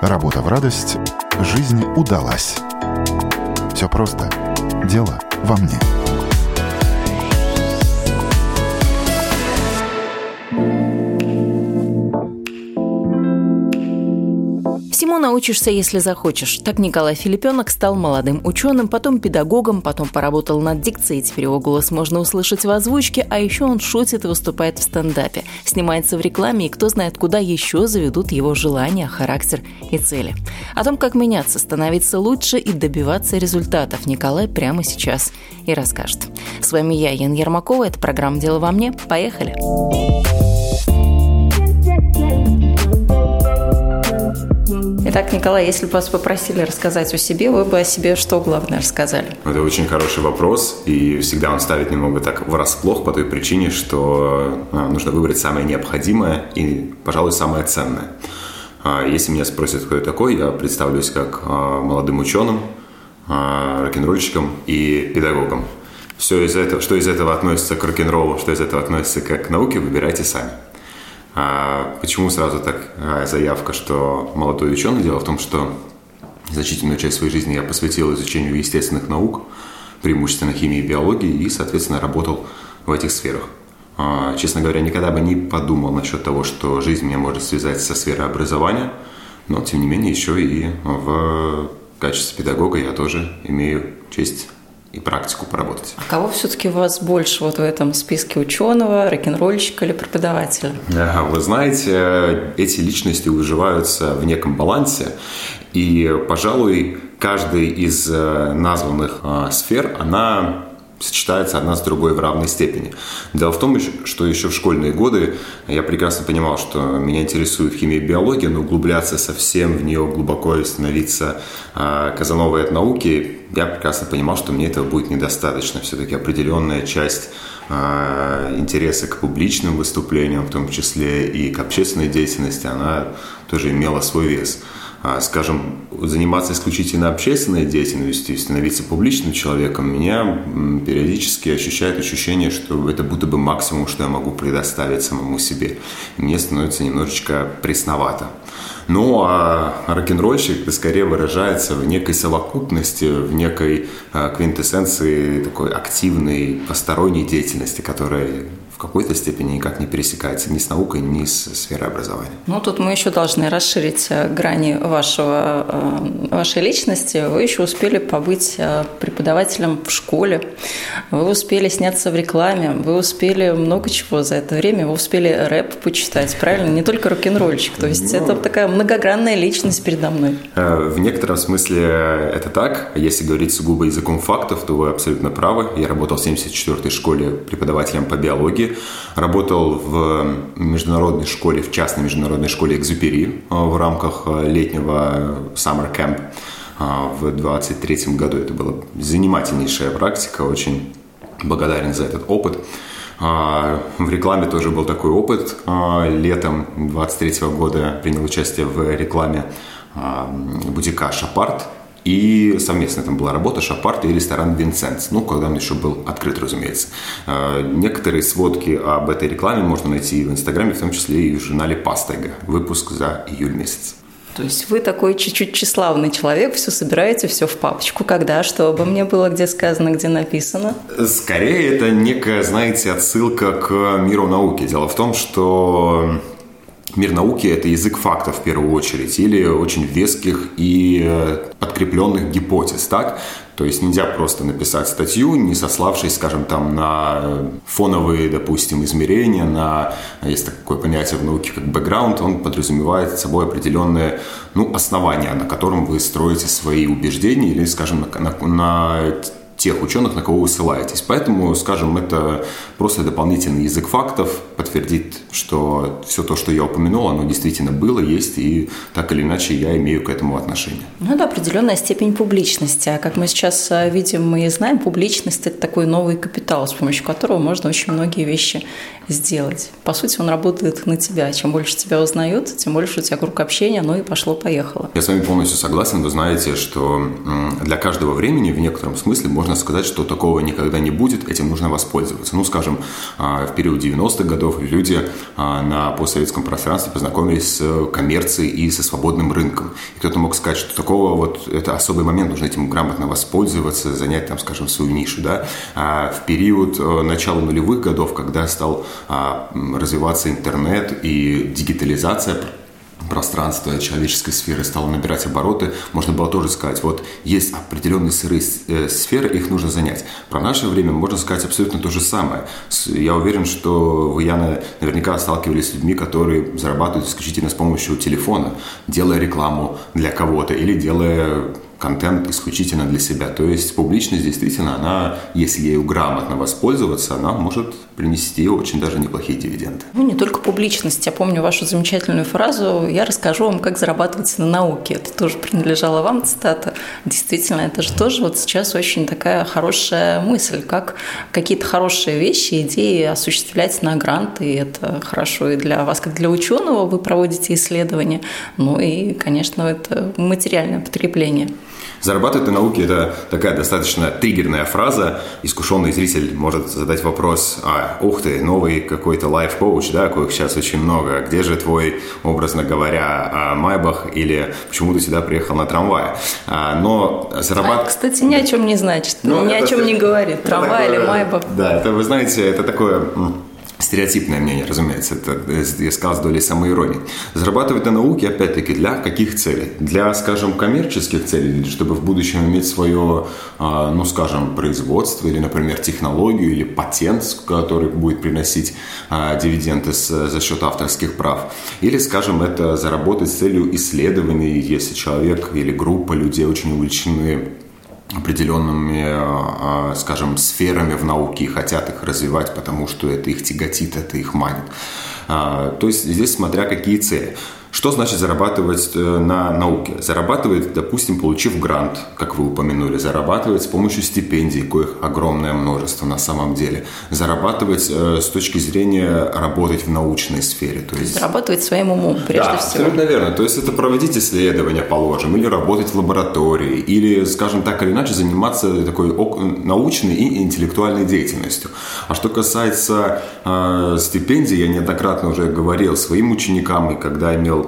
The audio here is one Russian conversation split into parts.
Работа в радость, жизнь удалась. Все просто. Дело во мне. Научишься, если захочешь. Так Николай Филипенок стал молодым ученым, потом педагогом, потом поработал над дикцией, теперь его голос можно услышать в озвучке, а еще он шутит и выступает в стендапе, снимается в рекламе, и кто знает, куда еще заведут его желания, характер и цели. О том, как меняться, становиться лучше и добиваться результатов Николай прямо сейчас и расскажет. С вами я, Ян Ермакова, это программа «Дело во мне». Поехали! Поехали! Итак, Николай, если бы вас попросили рассказать о себе, вы бы о себе что главное рассказали? Это очень хороший вопрос, и всегда он ставит немного так врасплох по той причине, что а, нужно выбрать самое необходимое и, пожалуй, самое ценное. А, если меня спросят, кто я такой, я представлюсь как а, молодым ученым, рок-н-ролльщиком и педагогом. Все из этого, что из этого относится к рок-н-роллу, что из этого относится к науке, выбирайте сами. А почему сразу так а, заявка, что молодой ученый? Дело в том, что значительную часть своей жизни я посвятил изучению естественных наук, преимущественно химии и биологии, и, соответственно, работал в этих сферах. А, честно говоря, никогда бы не подумал насчет того, что жизнь меня может связать со сферой образования, но, тем не менее, еще и в качестве педагога я тоже имею честь и практику поработать. А кого все-таки у вас больше вот в этом списке ученого, рок-н-ролльщика или преподавателя? Вы знаете, эти личности выживаются в неком балансе, и, пожалуй, каждый из э, названных э, сфер, она сочетается одна с другой в равной степени. Дело в том, что еще в школьные годы я прекрасно понимал, что меня интересует химия и биология, но углубляться совсем в нее глубоко и становиться э, казановой от науки, я прекрасно понимал, что мне этого будет недостаточно. Все-таки определенная часть э, интереса к публичным выступлениям, в том числе и к общественной деятельности, она тоже имела свой вес. А, скажем, заниматься исключительно общественной деятельностью и становиться публичным человеком, меня периодически ощущает ощущение, что это будто бы максимум, что я могу предоставить самому себе. мне становится немножечко пресновато. Ну, а рок-н-ролльщик скорее выражается в некой совокупности, в некой а, квинтэссенции такой активной посторонней деятельности, которая какой-то степени никак не пересекается ни с наукой, ни с сферой образования. Ну, тут мы еще должны расширить э, грани вашего, э, вашей личности. Вы еще успели побыть э, преподавателем в школе, вы успели сняться в рекламе, вы успели много чего за это время, вы успели рэп почитать, правильно? Не только рок-н-ролльщик, то есть ну, это такая многогранная личность передо мной. В некотором смысле это так. Если говорить сугубо языком фактов, то вы абсолютно правы. Я работал в 74-й школе преподавателем по биологии, работал в международной школе, в частной международной школе Экзюпери э, в рамках э, летнего Summer Camp э, в 23 году. Это была занимательнейшая практика, очень благодарен за этот опыт. В рекламе тоже был такой опыт. Летом 23 года принял участие в рекламе бутика «Шапарт», и совместно там была работа Шапарта и ресторан Винсенс. Ну, когда он еще был открыт, разумеется. А, некоторые сводки об этой рекламе можно найти в Инстаграме, в том числе и в журнале Пастега. Выпуск за июль месяц. То есть вы такой чуть-чуть тщеславный человек, все собираете, все в папочку. Когда, что обо мне было, где сказано, где написано? Скорее, это некая, знаете, отсылка к миру науки. Дело в том, что Мир науки – это язык фактов в первую очередь или очень веских и э, подкрепленных гипотез, так? То есть нельзя просто написать статью, не сославшись, скажем, там на фоновые, допустим, измерения, на, есть такое понятие в науке, как бэкграунд, он подразумевает собой определенное ну, основание, на котором вы строите свои убеждения или, скажем, на, на, на тех ученых, на кого вы ссылаетесь. Поэтому, скажем, это просто дополнительный язык фактов, подтвердит, что все то, что я упомянул, оно действительно было, есть, и так или иначе я имею к этому отношение. Ну, это определенная степень публичности. А как мы сейчас э, видим, мы знаем, публичность – это такой новый капитал, с помощью которого можно очень многие вещи сделать. По сути, он работает на тебя. Чем больше тебя узнают, тем больше у тебя круг общения, ну и пошло-поехало. Я с вами полностью согласен. Вы знаете, что для каждого времени в некотором смысле можно можно сказать, что такого никогда не будет, этим нужно воспользоваться. Ну, скажем, а, в период 90-х годов люди а, на постсоветском пространстве познакомились с коммерцией и со свободным рынком. И кто-то мог сказать, что такого вот, это особый момент, нужно этим грамотно воспользоваться, занять там, скажем, свою нишу, да. А в период э, начала нулевых годов, когда стал развиваться интернет и дигитализация пространство человеческой сферы стало набирать обороты, можно было тоже сказать, вот есть определенные сырые э, сферы, их нужно занять. Про наше время можно сказать абсолютно то же самое. Я уверен, что вы, Яна, наверняка сталкивались с людьми, которые зарабатывают исключительно с помощью телефона, делая рекламу для кого-то или делая контент исключительно для себя. То есть публичность действительно, она, если ею грамотно воспользоваться, она может принести очень даже неплохие дивиденды. Ну, не только публичность. Я помню вашу замечательную фразу «Я расскажу вам, как зарабатывать на науке». Это тоже принадлежало вам, цитата. Действительно, это же тоже вот сейчас очень такая хорошая мысль, как какие-то хорошие вещи, идеи осуществлять на гранты. И это хорошо и для вас, как для ученого, вы проводите исследования. Ну и, конечно, это материальное потребление. Зарабатывать на науке – это такая достаточно триггерная фраза. Искушенный зритель может задать вопрос, а, ух ты, новый какой-то лайф-коуч, да, коих сейчас очень много. Где же твой, образно говоря, а, Майбах или почему ты сюда приехал на трамвае? А, но зарабатывать... А, кстати, ни о чем не значит, ну, ни о чем не говорит. Трамвай или Майбах. Да, это, вы знаете, это такое Стереотипное мнение, разумеется, это я сказал с долей самоиронии. Зарабатывать на науке, опять-таки, для каких целей? Для, скажем, коммерческих целей, чтобы в будущем иметь свое, а, ну, скажем, производство или, например, технологию или патент, который будет приносить а, дивиденды за счет авторских прав. Или, скажем, это заработать с целью исследований, если человек или группа людей очень увлечены определенными, а, скажем, сферами в науке и хотят их развивать, потому что это их тяготит, это их манит. А, то есть здесь смотря какие цели. Что значит зарабатывать э, на науке? Зарабатывает, допустим, получив грант, как вы упомянули, зарабатывать с помощью стипендий, коих огромное множество на самом деле. Зарабатывать э, с точки зрения работать в научной сфере. То есть... Зарабатывать своим умом, прежде да, всего. абсолютно верно. То есть это проводить исследования, положим, или работать в лаборатории, или, скажем так или иначе, заниматься такой научной и интеллектуальной деятельностью. А что касается э, стипендий, я неоднократно уже говорил своим ученикам, и когда имел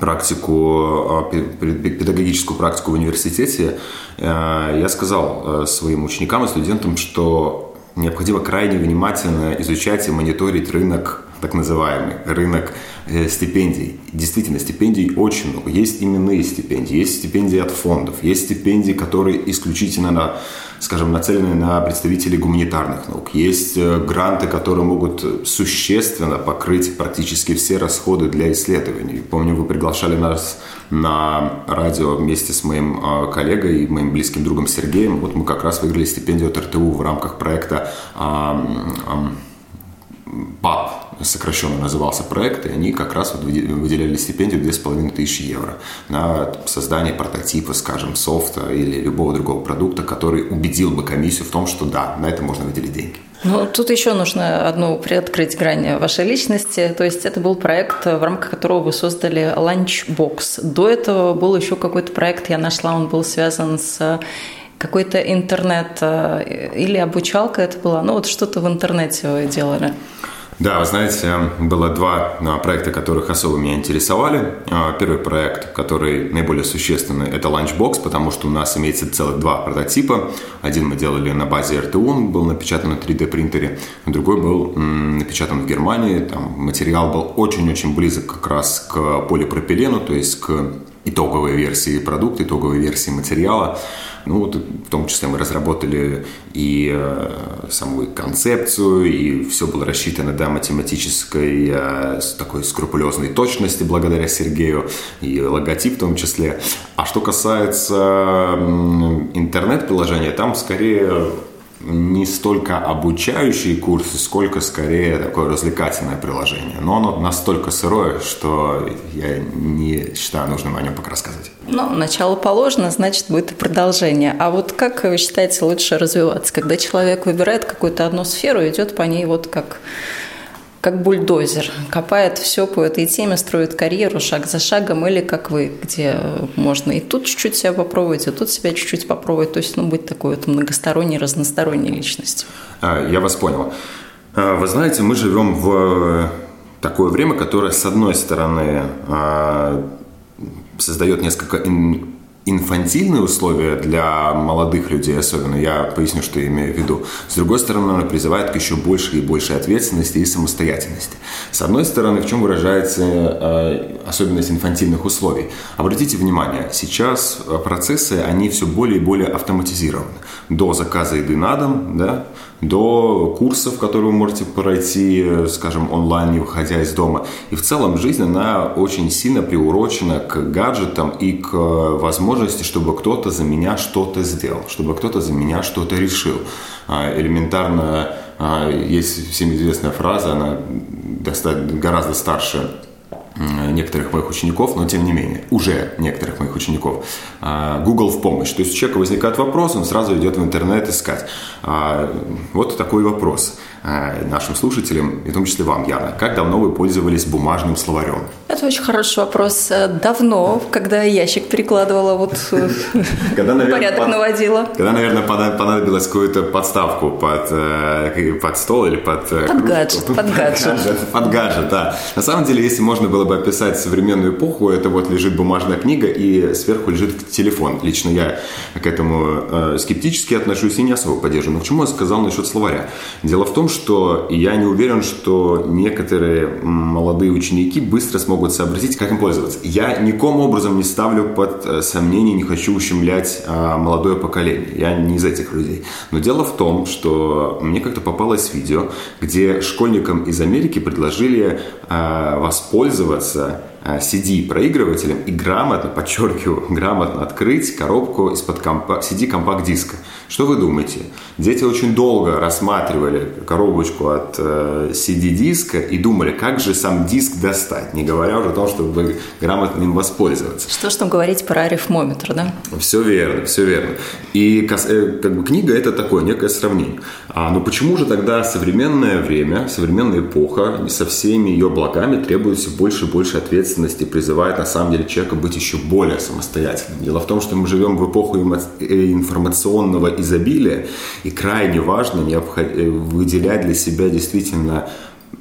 практику, а, педагогическую практику в университете, э, я сказал э, своим ученикам и студентам, что необходимо крайне внимательно изучать и мониторить рынок так называемый рынок э, стипендий. Действительно, стипендий очень много. Есть именные стипендии, есть стипендии от фондов, есть стипендии, которые исключительно на, скажем, нацелены на представителей гуманитарных наук. Есть э, гранты, которые могут существенно покрыть практически все расходы для исследований. Помню, вы приглашали нас на радио вместе с моим э, коллегой и моим близким другом Сергеем. Вот мы как раз выиграли стипендию от РТУ в рамках проекта ПАП, сокращенно назывался проект, и они как раз вот выделяли стипендию 2500 евро на создание прототипа, скажем, софта или любого другого продукта, который убедил бы комиссию в том, что да, на это можно выделить деньги. Ну, тут еще нужно одну приоткрыть грань вашей личности. То есть это был проект, в рамках которого вы создали Lunchbox. До этого был еще какой-то проект, я нашла, он был связан с какой-то интернет э, или обучалка это была, ну вот что-то в интернете вы делали. Да, вы знаете, было два а, проекта, которых особо меня интересовали. А, первый проект, который наиболее существенный, это Lunchbox, потому что у нас имеется целых два прототипа. Один мы делали на базе РТУ, он был напечатан на 3D принтере, другой был напечатан в Германии. Там материал был очень-очень близок как раз к полипропилену, то есть к итоговой версии продукта, итоговой версии материала. Ну, вот в том числе мы разработали и э, саму концепцию, и все было рассчитано до математической э, такой скрупулезной точности благодаря Сергею, и логотип в том числе. А что касается интернет-приложения, там скорее не столько обучающие курсы, сколько скорее такое развлекательное приложение. Но оно настолько сырое, что я не считаю нужным о нем пока рассказать. Ну, начало положено, значит, будет и продолжение. А вот как вы считаете лучше развиваться? Когда человек выбирает какую-то одну сферу, идет по ней вот как как бульдозер, копает все по этой теме, строит карьеру шаг за шагом, или как вы, где можно и тут чуть-чуть себя попробовать, и тут себя чуть-чуть попробовать, то есть ну, быть такой вот многосторонней, разносторонней личностью. А, я вас понял. А, вы знаете, мы живем в такое время, которое, с одной стороны, а, создает несколько инфантильные условия для молодых людей особенно, я поясню, что я имею в виду. С другой стороны, она призывает к еще большей и большей ответственности и самостоятельности. С одной стороны, в чем выражается э, особенность инфантильных условий? Обратите внимание, сейчас процессы, они все более и более автоматизированы. До заказа еды на дом, да, до курсов, которые вы можете пройти, скажем, онлайн, не выходя из дома. И в целом жизнь, она очень сильно приурочена к гаджетам и к возможности, чтобы кто-то за меня что-то сделал, чтобы кто-то за меня что-то решил. А, элементарно а, есть всем известная фраза, она гораздо старше некоторых моих учеников, но тем не менее, уже некоторых моих учеников, а, Google в помощь. То есть у человека возникает вопрос, он сразу идет в интернет искать. А, вот такой вопрос. Э, нашим слушателям, и в том числе вам, Яна. Как давно вы пользовались бумажным словарем? Это очень хороший вопрос. Э, давно, когда ящик перекладывала, вот э, порядок наводила. Когда, наверное, понадобилось какую-то подставку под, под стол или под... Под гаджет, под гаджет. Под гаджет, да. На самом деле, если можно было бы описать современную эпоху, это вот лежит бумажная книга и сверху лежит телефон. Лично я к этому скептически отношусь и не особо поддерживаю. Но к чему я сказал насчет словаря? Дело в том, что я не уверен, что некоторые молодые ученики быстро смогут сообразить, как им пользоваться. Я никаким образом не ставлю под э, сомнение, не хочу ущемлять а, молодое поколение. Я не из этих людей. Но дело в том, что мне как-то попалось видео, где школьникам из Америки предложили а, воспользоваться CD-проигрывателем и грамотно, подчеркиваю, грамотно открыть коробку из-под компа- CD-компакт-диска. Что вы думаете? Дети очень долго рассматривали коробочку от э, CD-диска и думали, как же сам диск достать, не говоря уже о том, чтобы грамотно им воспользоваться. Что ж там говорить про арифмометр, да? Все верно, все верно. И э, как бы книга это такое некое сравнение. А, но почему же тогда современное время, современная эпоха со всеми ее благами требует все больше и больше ответственности, призывает на самом деле человека быть еще более самостоятельным? Дело в том, что мы живем в эпоху э, информационного изобилия, и крайне важно э, выделять для себя действительно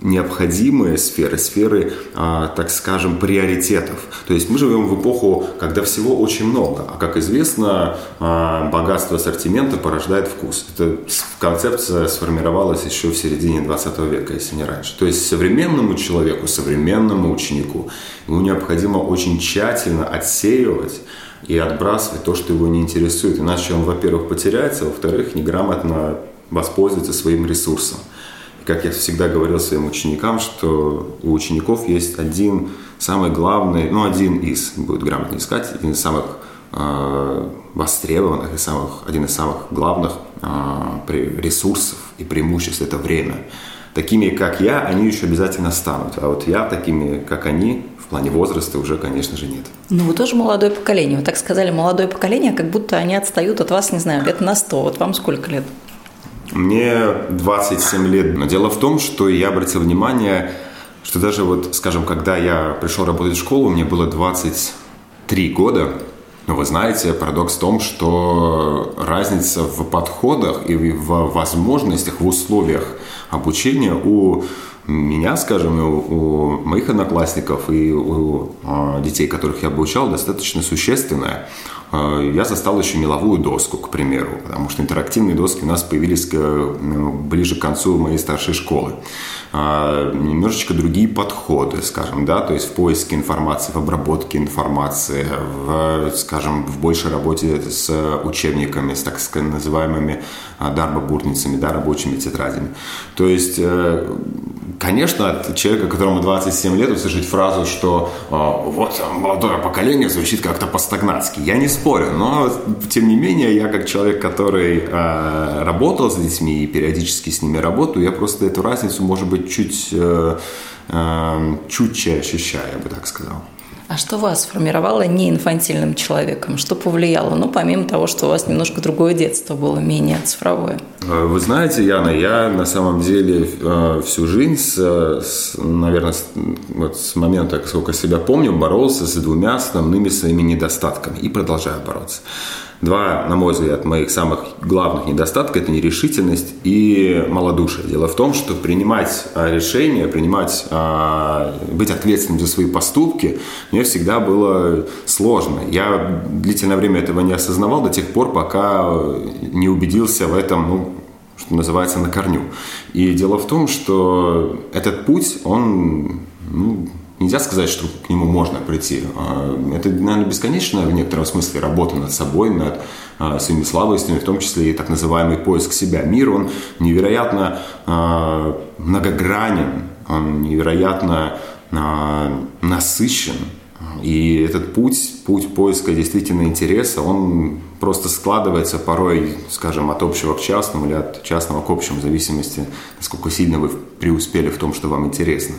необходимые сферы, сферы, а, так скажем, приоритетов. То есть мы живем в эпоху, когда всего очень много, а как известно, а, богатство ассортимента порождает вкус. Эта концепция сформировалась еще в середине 20 века, если не раньше. То есть современному человеку, современному ученику ему необходимо очень тщательно отсеивать и отбрасывать то, что его не интересует. Иначе он, во-первых, потеряется, во-вторых, неграмотно воспользуется своим ресурсом. И как я всегда говорил своим ученикам, что у учеников есть один самый главный, ну, один из, будет грамотно искать, один из самых э, востребованных и самых, один из самых главных э, ресурсов и преимуществ – это время. Такими, как я, они еще обязательно станут. А вот я такими, как они, в плане возраста уже, конечно же, нет. Ну, вы тоже молодое поколение. Вы так сказали, молодое поколение, как будто они отстают от вас, не знаю, лет на сто. Вот вам сколько лет? Мне 27 лет. Но дело в том, что я обратил внимание, что даже вот, скажем, когда я пришел работать в школу, мне было 23 года, но вы знаете, парадокс в том, что разница в подходах и в возможностях, в условиях обучения у меня, скажем, у, у моих одноклассников и у, у детей, которых я обучал, достаточно существенная. А, я застал еще меловую доску, к примеру, потому что интерактивные доски у нас появились к, ну, ближе к концу моей старшей школы. А, немножечко другие подходы, скажем, да, то есть в поиске информации, в обработке информации, в, скажем, в большей работе с учебниками, с так называемыми а, дарбобурницами, да, рабочими тетрадями. То есть, э, конечно, от человека, которому 27 лет, услышать фразу, что вот молодое поколение звучит как-то по-стагнатски. Я не спорю, но тем не менее, я как человек, который э, работал с детьми и периодически с ними работаю, я просто эту разницу, может быть, чуть, э, э, чуть ощущаю, я бы так сказал. А что вас формировало не инфантильным человеком? Что повлияло? Ну, помимо того, что у вас немножко другое детство было, менее цифровое. Э, вы знаете, Яна, я на самом деле э, всю жизнь, с, с, наверное, с, вот с момента, сколько себя помню, боролся с двумя основными своими недостатками и продолжаю бороться. Два, на мой взгляд, моих самых главных недостатка – это нерешительность и малодушие. Дело в том, что принимать а, решения, принимать, а, быть ответственным за свои поступки мне всегда было сложно. Я длительное время этого не осознавал до тех пор, пока не убедился в этом, ну, что называется, на корню. И дело в том, что этот путь, он ну, Нельзя сказать, что к нему можно прийти. А, это, наверное, бесконечная в некотором смысле работа над собой, над а, своими слабостями, в том числе и так называемый поиск себя. Мир, он невероятно а, многогранен, он невероятно насыщен. И этот путь, путь поиска действительно интереса, он просто складывается порой, скажем, от общего к частному или от частного к общему, в зависимости, насколько сильно вы преуспели в том, что вам интересно.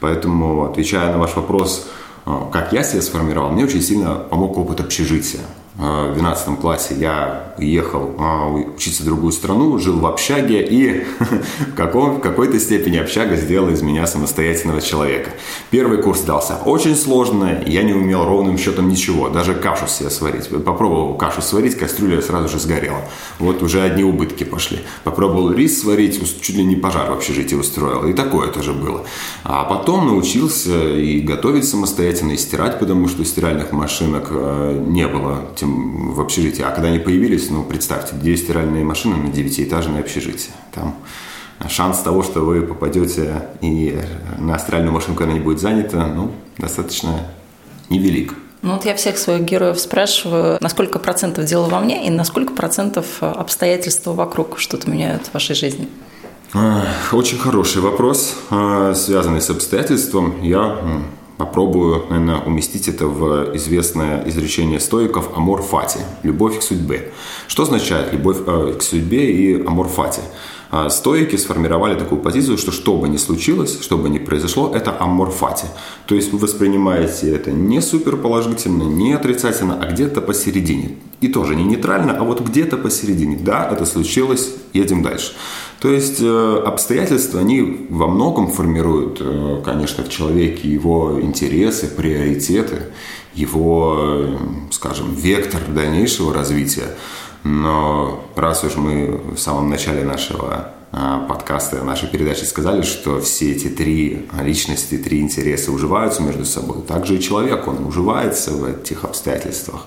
Поэтому, отвечая на ваш вопрос, э, как я себя сформировал, мне очень сильно помог опыт общежития. Э, в 12 классе я уехал э, учиться в другую страну, жил в общаге, и в, каком, в какой-то степени общага сделала из меня самостоятельного человека. Первый курс дался очень сложно, я не умел ровным счетом ничего, даже кашу себе сварить. Попробовал кашу сварить, кастрюля сразу же сгорела. Вот уже одни убытки пошли. Попробовал рис сварить, чуть ли не пожар в общежитии устроил, и такое тоже было. А потом научился и готовить самостоятельно, и стирать, потому что стиральных машинок э, не было, тем этим в общежитии. А когда они появились, ну, представьте, две стиральные машины на девятиэтажное общежитие. Там шанс того, что вы попадете и на стиральную машину, она не будет занята, ну, достаточно невелик. Ну вот я всех своих героев спрашиваю, на сколько процентов дело во мне и на сколько процентов обстоятельства вокруг что-то меняют в вашей жизни? Очень хороший вопрос, а, связанный с обстоятельством. Я попробую, наверное, уместить это в известное изречение стоиков «амор фати» – «любовь к судьбе». Что означает любовь э, к судьбе и «amor fati»? А, стоики сформировали такую позицию, что что бы ни случилось, что бы ни произошло, это amor fati. То есть вы воспринимаете это не супер положительно, не отрицательно, а где-то посередине. И тоже не нейтрально, а вот где-то посередине. Да, это случилось, едем дальше. То есть э, обстоятельства, они во многом формируют, э, конечно, в человеке его интересы, приоритеты, его, э, скажем, вектор дальнейшего развития. Но раз уж мы в самом начале нашего подкаста, нашей передачи сказали, что все эти три личности, три интереса уживаются между собой, также и человек, он уживается в этих обстоятельствах.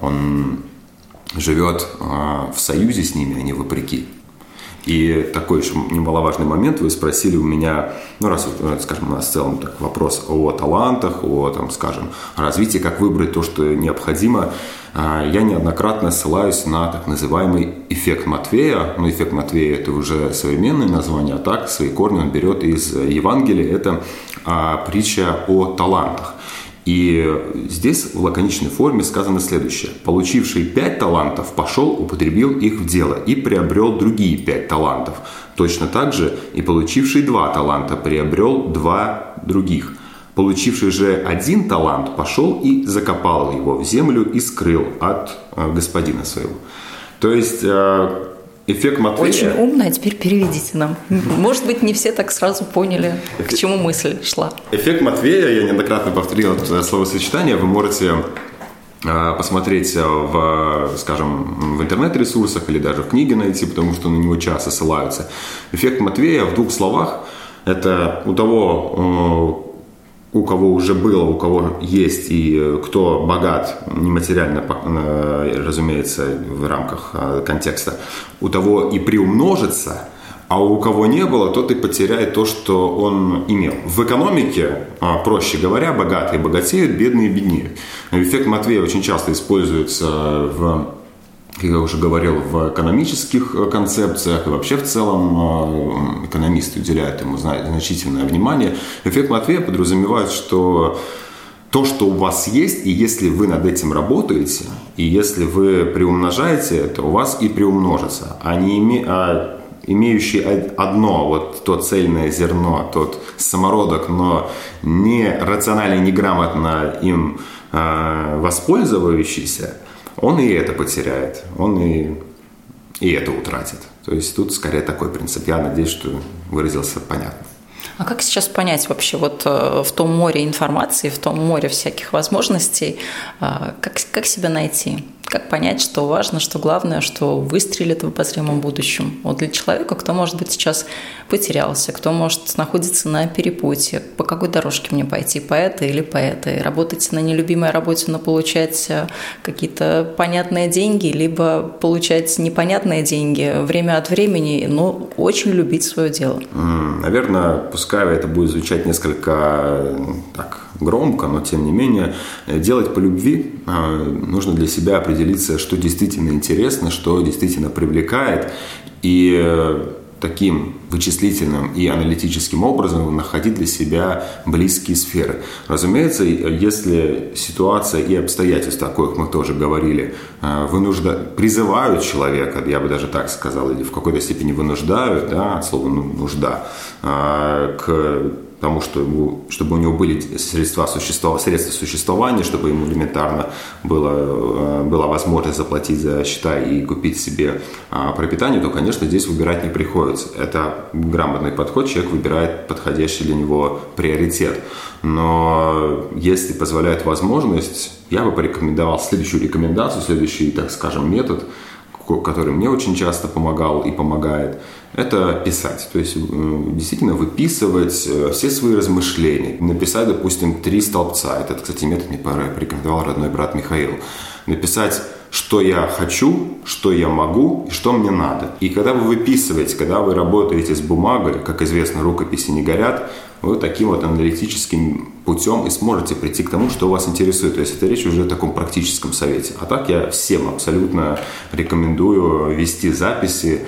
Он живет в союзе с ними, а не вопреки. И такой еще немаловажный момент, вы спросили у меня, ну раз, вот, скажем, у нас в целом так, вопрос о талантах, о, там, скажем, развитии, как выбрать то, что необходимо. А, я неоднократно ссылаюсь на так называемый эффект Матвея. Ну, эффект Матвея – это уже современное название, а так свои корни он берет из Евангелия. Это а, притча о талантах. И здесь в лаконичной форме сказано следующее. Получивший пять талантов пошел, употребил их в дело и приобрел другие пять талантов. Точно так же и получивший два таланта приобрел два других. Получивший же один талант пошел и закопал его в землю и скрыл от э, господина своего. То есть э, эффект Матвея... Очень умно, а теперь переведите нам. Может быть, не все так сразу поняли, к чему мысль шла. Эффект Матвея, я неоднократно повторил это словосочетание, вы можете э, посмотреть в, скажем, в интернет-ресурсах или даже в книге найти, потому что на него часто ссылаются. Эффект Матвея в двух словах – это у того, у кого уже было, у кого есть и э, кто богат нематериально, э, разумеется, в рамках э, контекста, у того и приумножится, а у кого не было, тот и потеряет то, что он имел. В экономике, проще говоря, богатые богатеют, бедные беднеют. Эффект Матвея очень часто используется в как я уже говорил, в экономических э, концепциях и вообще в целом э, экономисты уделяют ему значительное внимание. Эффект Матвея подразумевает, что то, что у вас есть, и если вы над этим работаете, и если вы приумножаете это, у вас и приумножится. А, не име... а имеющий одно, вот то цельное зерно, тот самородок, но не рационально, неграмотно им э, воспользующийся, он и это потеряет, он и, и это утратит. То есть тут скорее такой принцип. Я надеюсь, что выразился понятно. А как сейчас понять вообще вот э, в том море информации, в том море всяких возможностей, э, как, как себя найти? Как понять, что важно, что главное, что выстрелит в обозримом будущем? Вот для человека, кто, может быть, сейчас потерялся, кто, может, находится на перепутье, по какой дорожке мне пойти, по этой или по этой? Работать на нелюбимой работе, но получать э, какие-то понятные деньги, либо получать непонятные деньги время от времени, но очень любить свое дело? Наверное, пускай это будет звучать несколько так, громко, но тем не менее, делать по любви э, нужно для себя определиться, что действительно интересно, что действительно привлекает. И э, таким вычислительным и аналитическим образом находить для себя близкие сферы. Разумеется, если ситуация и обстоятельства, о коих мы тоже говорили, э, вынужда... призывают человека, я бы даже так сказал, или в какой-то степени вынуждают, да, от слова «ну, нужда, к тому, что чтобы у него были средства, существования, средства существования, чтобы ему элементарно было, э, была возможность заплатить за счета и купить себе а, пропитание, то, конечно, здесь выбирать не приходится. Это грамотный подход, человек выбирает подходящий для него приоритет. Но если позволяет возможность, я бы порекомендовал следующую рекомендацию, следующий, так скажем, метод, который мне очень часто помогал и помогает – это писать. То есть э, действительно выписывать э, все свои размышления. Написать, допустим, три столбца. Это, кстати, метод мне порекомендовал родной брат Михаил. Написать что я хочу, что я могу и что мне надо. И когда вы выписываете, когда вы работаете с бумагой, как известно, рукописи не горят, вы таким вот аналитическим путем и сможете прийти к тому, что вас интересует. То есть это речь уже о таком практическом совете. А так я всем абсолютно рекомендую вести записи,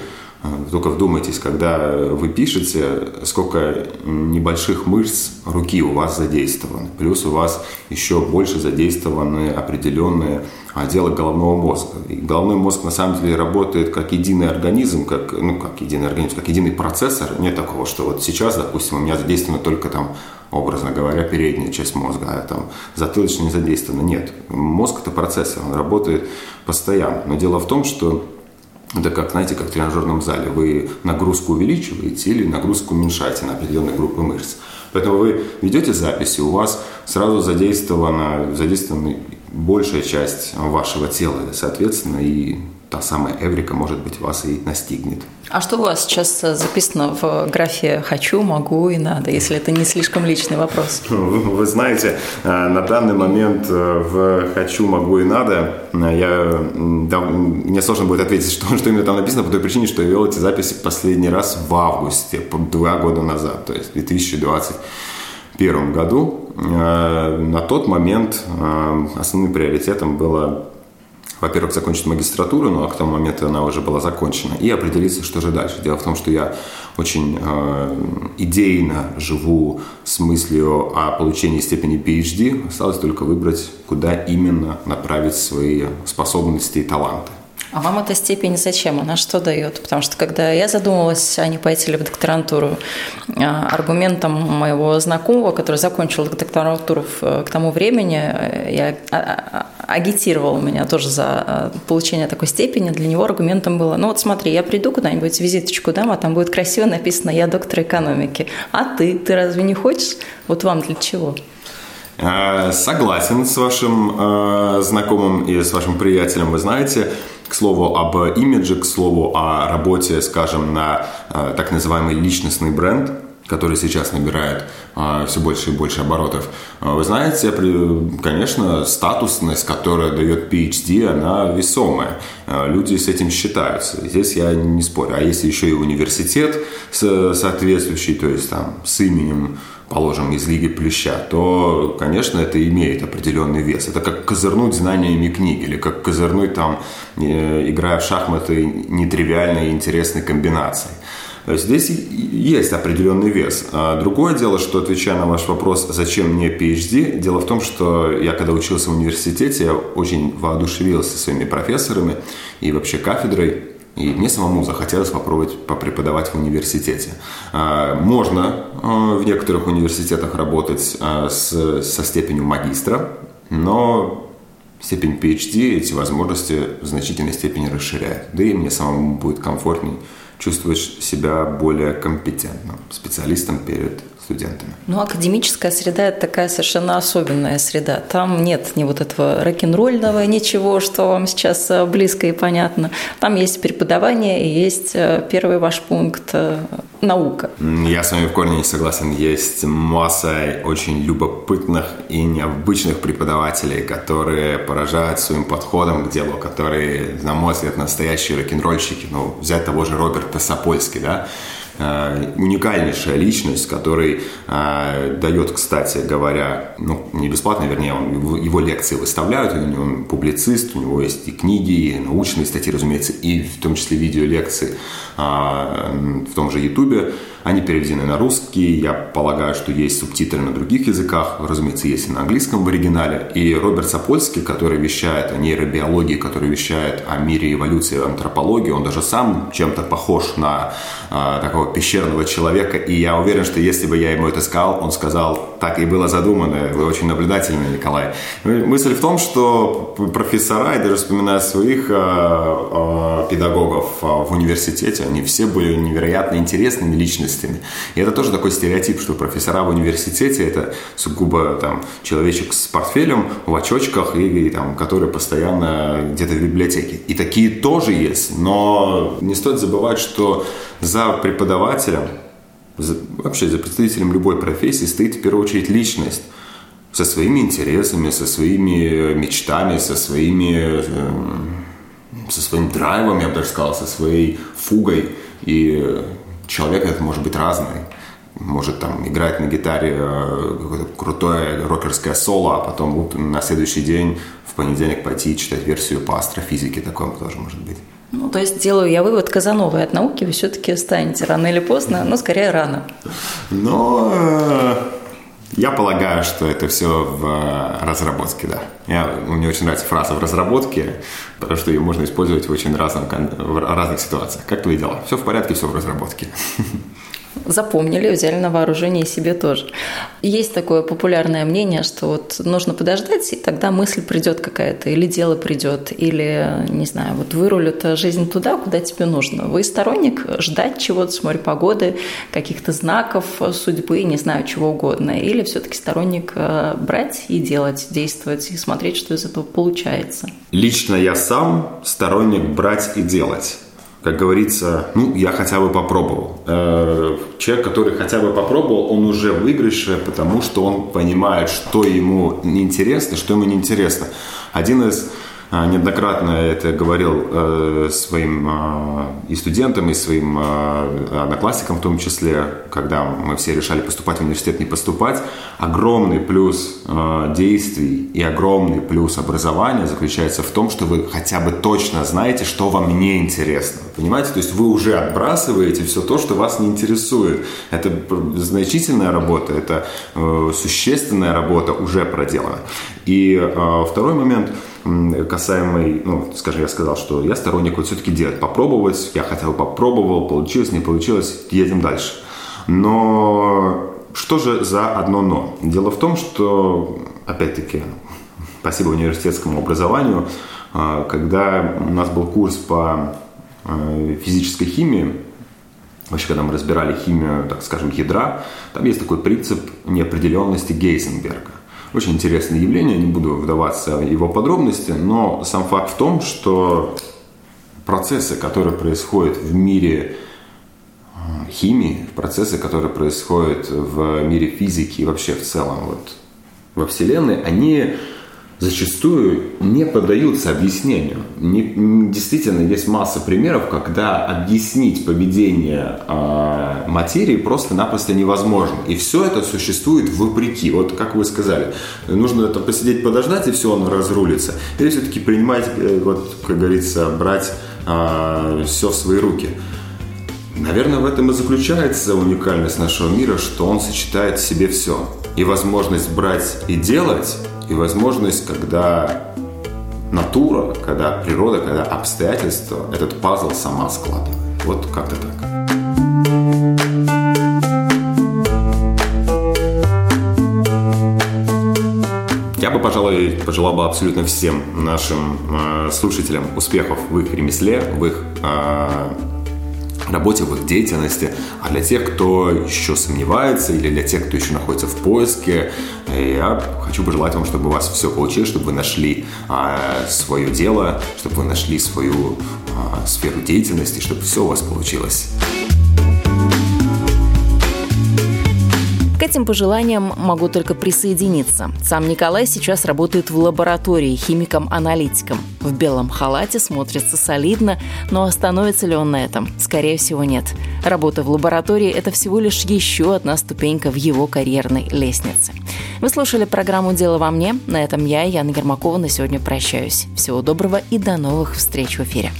только вдумайтесь, когда вы пишете, сколько небольших мышц руки у вас задействованы. Плюс у вас еще больше задействованы определенные отделы головного мозга. И головной мозг на самом деле работает как единый организм, как, ну, как единый организм, как единый процессор. Нет такого, что вот сейчас, допустим, у меня задействована только там образно говоря, передняя часть мозга, а там затылочная не задействована. Нет, мозг это процессор, он работает постоянно. Но дело в том, что это как, знаете, как в тренажерном зале. Вы нагрузку увеличиваете или нагрузку уменьшаете на определенные группы мышц. Поэтому вы ведете записи, у вас сразу задействована, задействована большая часть вашего тела, соответственно, и та самая эврика, может быть, вас и настигнет. А что у вас сейчас записано в графе «хочу», «могу» и «надо», если это не слишком личный вопрос? Вы знаете, э, на данный момент э, в «хочу», «могу» и «надо» э, я, да, мне сложно будет ответить, что, что именно там написано, по той причине, что я вел эти записи последний раз в августе, два года назад, то есть в 2021 году. На тот момент основным приоритетом было во-первых, закончить магистратуру, но к тому моменту она уже была закончена, и определиться, что же дальше. Дело в том, что я очень э, идейно живу с мыслью о получении степени PhD. Осталось только выбрать, куда именно направить свои способности и таланты. А вам эта степень зачем? Она что дает? Потому что когда я задумалась, а не пойти ли в докторантуру, а, аргументом моего знакомого, который закончил докторантуру к тому времени, э, я а, а, агитировал меня тоже за получение такой степени, для него аргументом было, ну вот смотри, я приду куда-нибудь, визиточку дам, а там будет красиво написано «Я доктор экономики». А ты? Ты разве не хочешь? Вот вам для чего? Согласен с вашим знакомым и с вашим приятелем. Вы знаете, к слову об имидже, к слову о работе, скажем, на э, так называемый личностный бренд, который сейчас набирает а, все больше и больше оборотов. А, вы знаете, конечно, статусность, которая дает PhD, она весомая. А, люди с этим считаются. Здесь я не спорю. А если еще и университет соответствующий, то есть там с именем положим, из Лиги Плюща, то, конечно, это имеет определенный вес. Это как козырнуть знаниями книги, или как козырнуть там, э, играя в шахматы, нетривиальной и интересной комбинацией. То есть здесь есть определенный вес. А другое дело, что отвечая на ваш вопрос, зачем мне PhD, дело в том, что я когда учился в университете, я очень воодушевился своими профессорами и вообще кафедрой И мне самому захотелось попробовать попреподавать в университете. А, можно а, в некоторых университетах работать с, со степенью магистра, но степень PhD эти возможности в значительной степени расширяет. Да и мне самому будет комфортней чувствовать себя более компетентным специалистом перед студентами. Ну, академическая среда – это такая совершенно особенная среда. Там нет ни вот этого рок-н-ролльного, ничего, что вам сейчас э, близко и понятно. Там есть преподавание и есть э, первый ваш пункт э, – наука. Я с вами в корне не согласен. Есть масса очень любопытных и необычных преподавателей, которые поражают своим подходом к делу, которые, на мой взгляд, настоящие рок-н-ролльщики. Ну, взять того же Роберта Сапольски, да, уникальнейшая личность, который э, дает, кстати говоря, ну, не бесплатно, вернее, он, его, лекции выставляют, он, он публицист, у него есть и книги, и научные статьи, разумеется, и в том числе видеолекции э, в том же Ютубе. Они переведены на русский, я полагаю, что есть субтитры на других языках, разумеется, есть и на английском в оригинале. И Роберт Сапольский, который вещает о нейробиологии, который вещает о мире эволюции, антропологии, он даже сам чем-то похож на э, такого пещерного человека. И я уверен, что если бы я ему это сказал, он сказал, так и было задумано. Вы очень наблюдательный, Николай. Мысль в том, что профессора, и даже вспоминая своих э, э, педагогов в университете, они все были невероятно интересными личностями личностями. И это тоже такой стереотип, что профессора в университете это сугубо там человечек с портфелем в очочках и, и там, который постоянно где-то в библиотеке. И такие тоже есть, но не стоит забывать, что за преподавателем, за, вообще за представителем любой профессии стоит в первую очередь личность со своими интересами, со своими мечтами, со своими эм, со своим драйвом, я бы даже сказал, со своей фугой. И человек это может быть разный. Может там играть на гитаре э, какое-то крутое рокерское соло, а потом на следующий день, в понедельник пойти читать версию по астрофизике. Такое тоже может быть. Ну, то есть делаю я вывод, Казановой от науки вы все-таки станете рано или поздно, но скорее рано. Но э, я полагаю, что это все в э, разработке, да. Я, мне очень нравится фраза «в разработке», потому что ее можно использовать в очень разном, в разных ситуациях. Как твои дела? Все в порядке, все в разработке. запомнили, взяли на вооружение себе тоже. Есть такое популярное мнение, что вот нужно подождать, и тогда мысль придет какая-то, или дело придет, или, не знаю, вот вырулит жизнь туда, куда тебе нужно. Вы сторонник ждать чего-то с моря погоды, каких-то знаков судьбы, не знаю, чего угодно, или все-таки сторонник э, брать и делать, действовать, и смотреть, что из этого получается? Лично я сам сторонник брать и делать как говорится, ну, я хотя бы попробовал. Э, человек, который хотя бы попробовал, он уже в выигрыше, потому что он понимает, что ему интересно, что ему неинтересно. Один из а, неоднократно это говорил э, своим э, и студентам, и своим э, одноклассникам в том числе, когда мы все решали поступать в университет, не поступать. Огромный плюс действий и огромный плюс образования заключается в том, что вы хотя бы точно знаете, что вам не интересно. Понимаете? То есть вы уже отбрасываете все то, что вас не интересует. Это значительная работа, это существенная работа уже проделана. И второй момент – касаемый, ну, скажем, я сказал, что я сторонник вот все-таки делать, попробовать, я хотя бы попробовал, получилось, не получилось, едем дальше. Но что же за одно но? Дело в том, что, опять-таки, спасибо университетскому образованию, а, когда у нас был курс по а, физической химии, вообще, когда мы разбирали химию, так скажем, ядра, там есть такой принцип неопределенности Гейзенберга. Очень интересное явление, не буду вдаваться в его подробности, но сам факт в том, что процессы, которые происходят в мире э, химии, процессы, которые происходят в мире физики и вообще в целом вот во Вселенной, они зачастую не поддаются объяснению. Не, действительно, есть масса примеров, когда объяснить поведение э, материи просто-напросто невозможно. И все это существует вопреки. Вот как вы сказали, нужно это посидеть, подождать, и все, оно разрулится. Или все-таки принимать, э, вот, как говорится, брать э, а, все в свои руки. Наверное, в этом и заключается уникальность нашего мира, что он сочетает в себе все. И возможность брать и делать, и возможность, когда натура, когда природа, когда обстоятельства этот пазл сама складывает. Вот как-то так. Я бы, пожалуй, пожелал бы абсолютно всем нашим э, слушателям успехов в их ремесле, в их э, работе, в их деятельности. А для тех, кто еще сомневается, или для тех, кто еще находится в поиске, я хочу пожелать вам, чтобы у вас все получилось, чтобы вы нашли а, свое дело, чтобы вы нашли свою а, сферу деятельности, чтобы все у вас получилось. этим пожеланиям могу только присоединиться. Сам Николай сейчас работает в лаборатории химиком-аналитиком. В белом халате смотрится солидно, но остановится ли он на этом? Скорее всего, нет. Работа в лаборатории – это всего лишь еще одна ступенька в его карьерной лестнице. Вы слушали программу «Дело во мне». На этом я, Яна Гермакова, на сегодня прощаюсь. Всего доброго и до новых встреч в эфире.